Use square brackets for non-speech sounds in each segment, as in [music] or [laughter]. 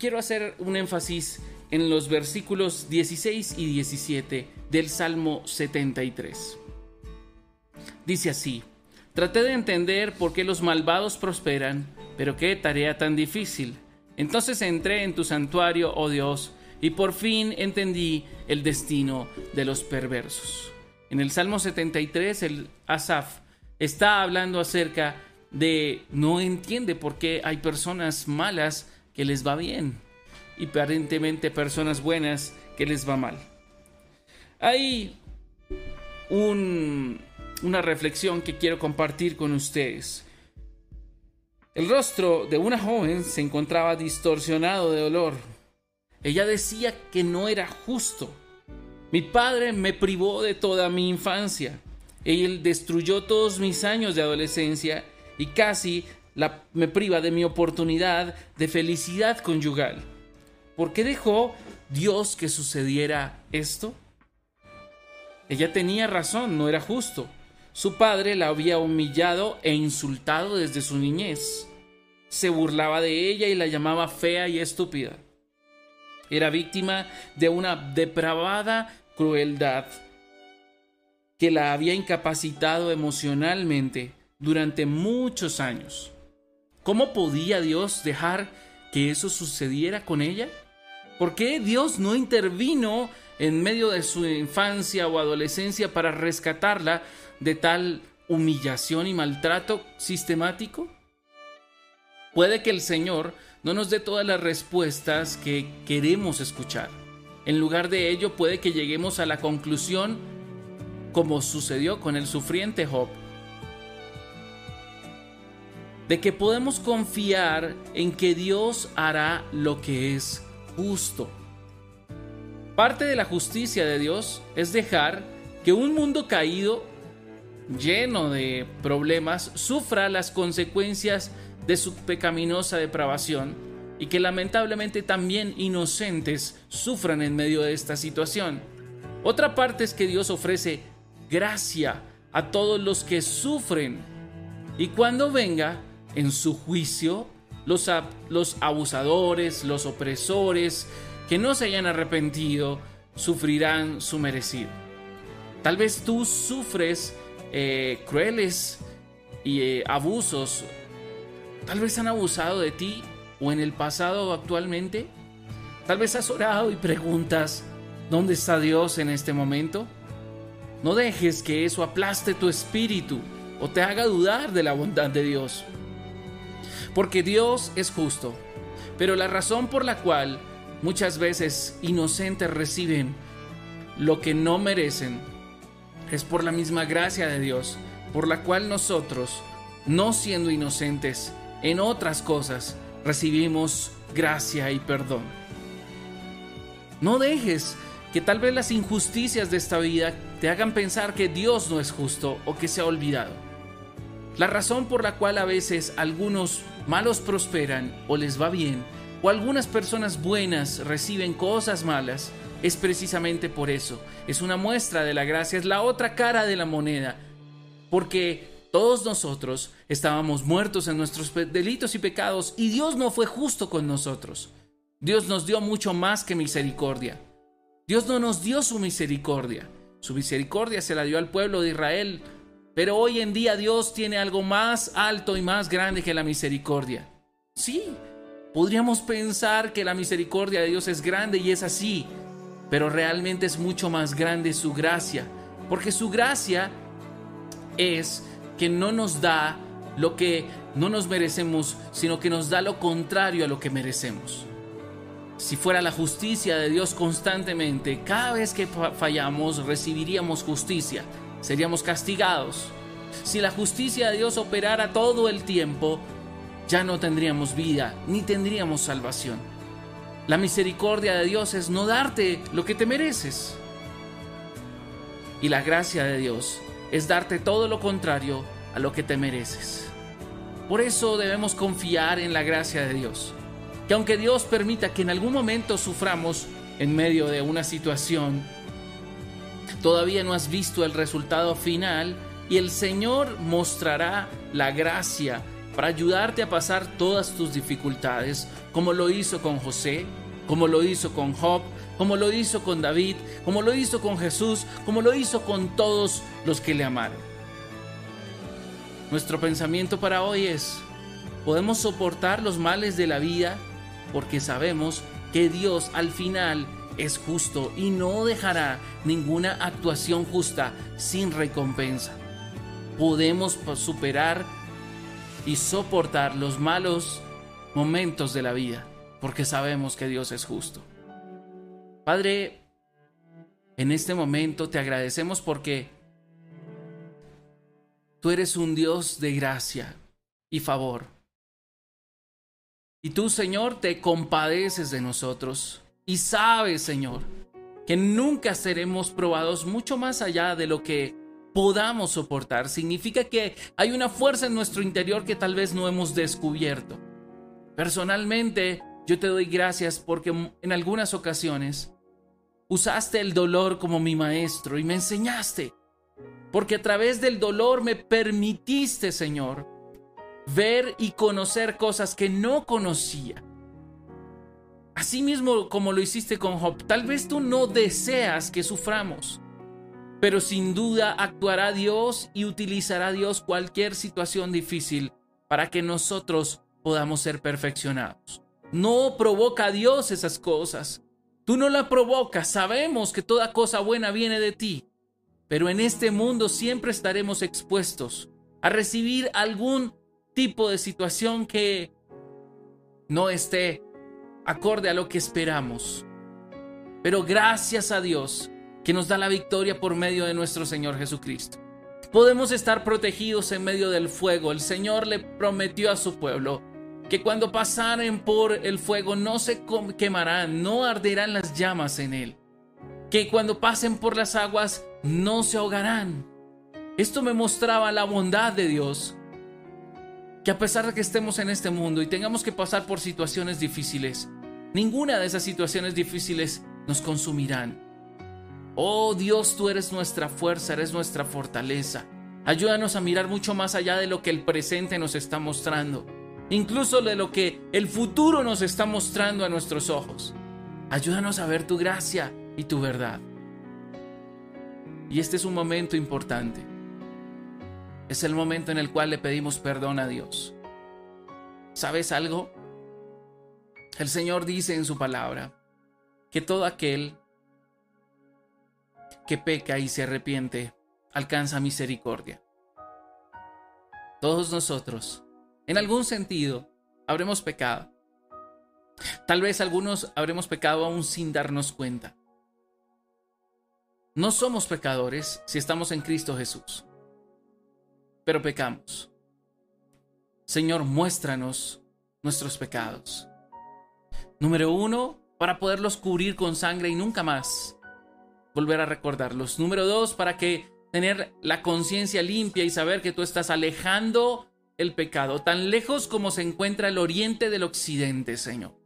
quiero hacer un énfasis en los versículos 16 y 17 del Salmo 73. Dice así, traté de entender por qué los malvados prosperan, pero qué tarea tan difícil. Entonces entré en tu santuario, oh Dios, y por fin entendí el destino de los perversos. En el Salmo 73, el Asaf está hablando acerca de no entiende por qué hay personas malas que les va bien y aparentemente personas buenas que les va mal. Hay una reflexión que quiero compartir con ustedes. El rostro de una joven se encontraba distorsionado de dolor. Ella decía que no era justo. Mi padre me privó de toda mi infancia. Él destruyó todos mis años de adolescencia y casi me priva de mi oportunidad de felicidad conyugal. ¿Por qué dejó Dios que sucediera esto? Ella tenía razón, no era justo. Su padre la había humillado e insultado desde su niñez. Se burlaba de ella y la llamaba fea y estúpida. Era víctima de una depravada crueldad que la había incapacitado emocionalmente durante muchos años. ¿Cómo podía Dios dejar que eso sucediera con ella? ¿Por qué Dios no intervino en medio de su infancia o adolescencia para rescatarla de tal humillación y maltrato sistemático? Puede que el Señor no nos dé todas las respuestas que queremos escuchar. En lugar de ello, puede que lleguemos a la conclusión, como sucedió con el sufriente Job, de que podemos confiar en que Dios hará lo que es justo. Parte de la justicia de Dios es dejar que un mundo caído, lleno de problemas, sufra las consecuencias de su pecaminosa depravación y que lamentablemente también inocentes sufran en medio de esta situación. Otra parte es que Dios ofrece gracia a todos los que sufren y cuando venga en su juicio los, abusadores, los opresores que no se hayan arrepentido, sufrirán su merecido. Tal vez tú sufres eh, crueles y eh, abusos. Tal vez han abusado de ti o en el pasado o actualmente. Tal vez has orado y preguntas, ¿dónde está Dios en este momento? No dejes que eso aplaste tu espíritu o te haga dudar de la bondad de Dios porque Dios es justo. Pero la razón por la cual muchas veces inocentes reciben lo que no merecen es por la misma gracia de Dios, por la cual nosotros, no siendo inocentes en otras cosas, recibimos gracia y perdón. No dejes que tal vez las injusticias de esta vida te hagan pensar que Dios no es justo o que se ha olvidado. La razón por la cual a veces algunos malos prosperan o les va bien, o algunas personas buenas reciben cosas malas, es precisamente por eso. Es una muestra de la gracia, es la otra cara de la moneda. Porque todos nosotros estábamos muertos en nuestros delitos y pecados y Dios no fue justo con nosotros. Dios nos dio mucho más que misericordia. Dios no nos dio su misericordia. Su misericordia se la dio al pueblo de Israel pero hoy en día Dios tiene algo más alto y más grande que la misericordia. Sí, podríamos pensar que la misericordia de Dios es grande y es así, pero realmente es mucho más grande su gracia, porque su gracia es que no nos da lo que no nos merecemos, sino que nos da lo contrario a lo que merecemos. Si fuera la justicia de Dios constantemente, cada vez que fallamos recibiríamos justicia seríamos castigados. Si la justicia de Dios operara todo el tiempo, ya no tendríamos vida ni tendríamos salvación. La misericordia de Dios es no darte lo que te mereces. Y la gracia de Dios es darte todo lo contrario a lo que te mereces. Por eso debemos confiar en la gracia de Dios. Que aunque Dios permita que en algún momento suframos en medio de una situación Todavía no has visto el resultado final y el Señor mostrará la gracia para ayudarte a pasar todas tus dificultades, como lo hizo con José, como lo hizo con Job, como lo hizo con David, como lo hizo con Jesús, como lo hizo con todos los que le amaron. Nuestro pensamiento para hoy es, podemos soportar los males de la vida porque sabemos que Dios al final es justo y no dejará ninguna actuación justa sin recompensa. Podemos superar y soportar los malos momentos de la vida porque sabemos que Dios es justo. Padre, en este momento te agradecemos porque tú eres un Dios de gracia y favor. Y tú, Señor, te compadeces de nosotros y sabes, Señor, que nunca seremos probados mucho más allá de lo que podamos soportar. Significa que hay una fuerza en nuestro interior que tal vez no hemos descubierto. Personalmente, yo te doy gracias porque en algunas ocasiones usaste el dolor como mi maestro y me enseñaste. Porque a través del dolor me permitiste, Señor, ver y conocer cosas que no conocía. Así mismo como lo hiciste con Job, tal vez tú no deseas que suframos, pero sin duda actuará Dios y utilizará Dios cualquier situación difícil para que nosotros podamos ser perfeccionados. No provoca a Dios esas cosas. Tú no la provocas. Sabemos que toda cosa buena viene de ti. Pero en este mundo siempre estaremos expuestos a recibir algún tipo de situación que no esté acorde a lo que esperamos. Pero gracias a Dios que nos da la victoria por medio de nuestro Señor Jesucristo. Podemos estar protegidos en medio del fuego. El Señor le prometió a su pueblo que cuando pasaren por el fuego no se quemarán, no arderán las llamas en él, que cuando pasen por las aguas no se ahogarán. Esto me mostraba la bondad de Dios, que a pesar de que estemos en este mundo y tengamos que pasar por situaciones difíciles, ninguna de esas situaciones difíciles nos consumirán. Oh Dios, tú eres nuestra fuerza, eres nuestra fortaleza. Ayúdanos a mirar mucho más allá de lo que el presente nos está mostrando incluso de lo que el futuro nos está mostrando a nuestros ojos. Ayúdanos a ver tu gracia y tu verdad. Y este es un momento importante. Es el momento en el cual le pedimos perdón a Dios. ¿Sabes algo? El Señor dice en su palabra que todo aquel que peca y se arrepiente alcanza misericordia. Todos nosotros en algún sentido, habremos pecado. Tal vez algunos habremos pecado aún sin darnos cuenta. No somos pecadores si estamos en Cristo Jesús, pero pecamos. Señor, muéstranos nuestros pecados. Número uno, para poderlos cubrir con sangre y nunca más volver a recordarlos. Número dos, para que tener la conciencia limpia y saber que tú estás alejando el pecado, tan lejos como se encuentra el oriente del occidente, Señor.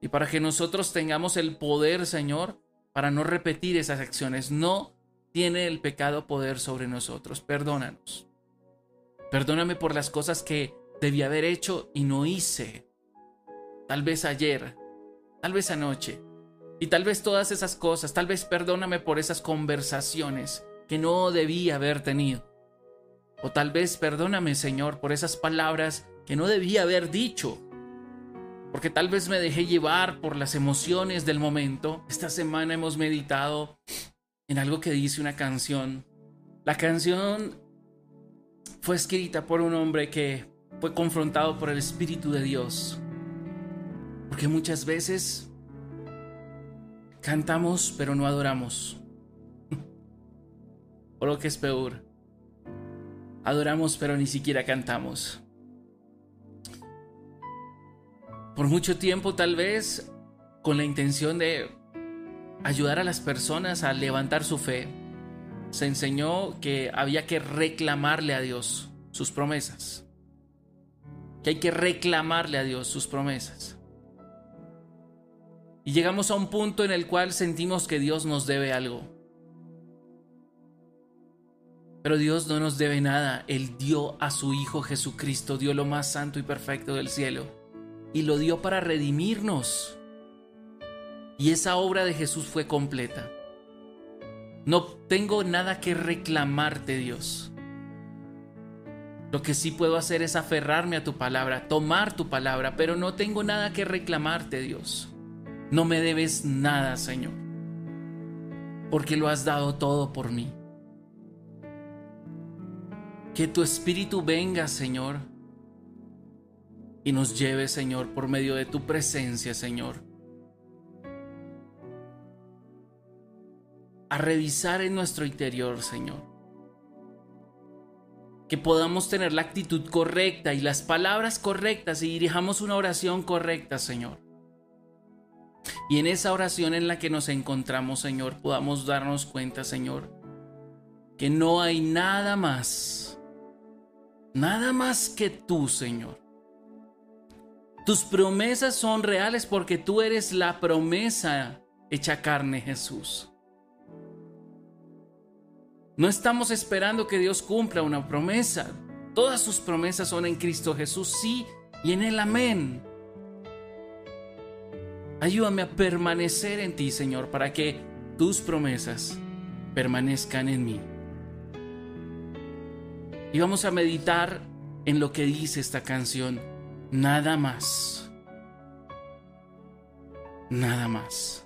Y para que nosotros tengamos el poder, Señor, para no repetir esas acciones, no tiene el pecado poder sobre nosotros. Perdónanos. Perdóname por las cosas que debí haber hecho y no hice. Tal vez ayer, tal vez anoche, y tal vez todas esas cosas, tal vez perdóname por esas conversaciones que no debí haber tenido. O tal vez perdóname, Señor, por esas palabras que no debía haber dicho. Porque tal vez me dejé llevar por las emociones del momento. Esta semana hemos meditado en algo que dice una canción. La canción fue escrita por un hombre que fue confrontado por el Espíritu de Dios. Porque muchas veces cantamos pero no adoramos. [laughs] o lo que es peor, Adoramos pero ni siquiera cantamos. Por mucho tiempo tal vez con la intención de ayudar a las personas a levantar su fe, se enseñó que había que reclamarle a Dios sus promesas. Que hay que reclamarle a Dios sus promesas. Y llegamos a un punto en el cual sentimos que Dios nos debe algo. Pero Dios no nos debe nada. Él dio a su Hijo Jesucristo, dio lo más santo y perfecto del cielo. Y lo dio para redimirnos. Y esa obra de Jesús fue completa. No tengo nada que reclamarte, Dios. Lo que sí puedo hacer es aferrarme a tu palabra, tomar tu palabra, pero no tengo nada que reclamarte, Dios. No me debes nada, Señor, porque lo has dado todo por mí. Que tu Espíritu venga, Señor, y nos lleve, Señor, por medio de tu presencia, Señor, a revisar en nuestro interior, Señor. Que podamos tener la actitud correcta y las palabras correctas y dirijamos una oración correcta, Señor. Y en esa oración en la que nos encontramos, Señor, podamos darnos cuenta, Señor, que no hay nada más Nada más que tú, Señor. Tus promesas son reales porque tú eres la promesa hecha carne, Jesús. No estamos esperando que Dios cumpla una promesa. Todas sus promesas son en Cristo Jesús, sí, y en el amén. Ayúdame a permanecer en ti, Señor, para que tus promesas permanezcan en mí. Y vamos a meditar en lo que dice esta canción. Nada más. Nada más.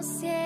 buscar.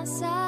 pasar.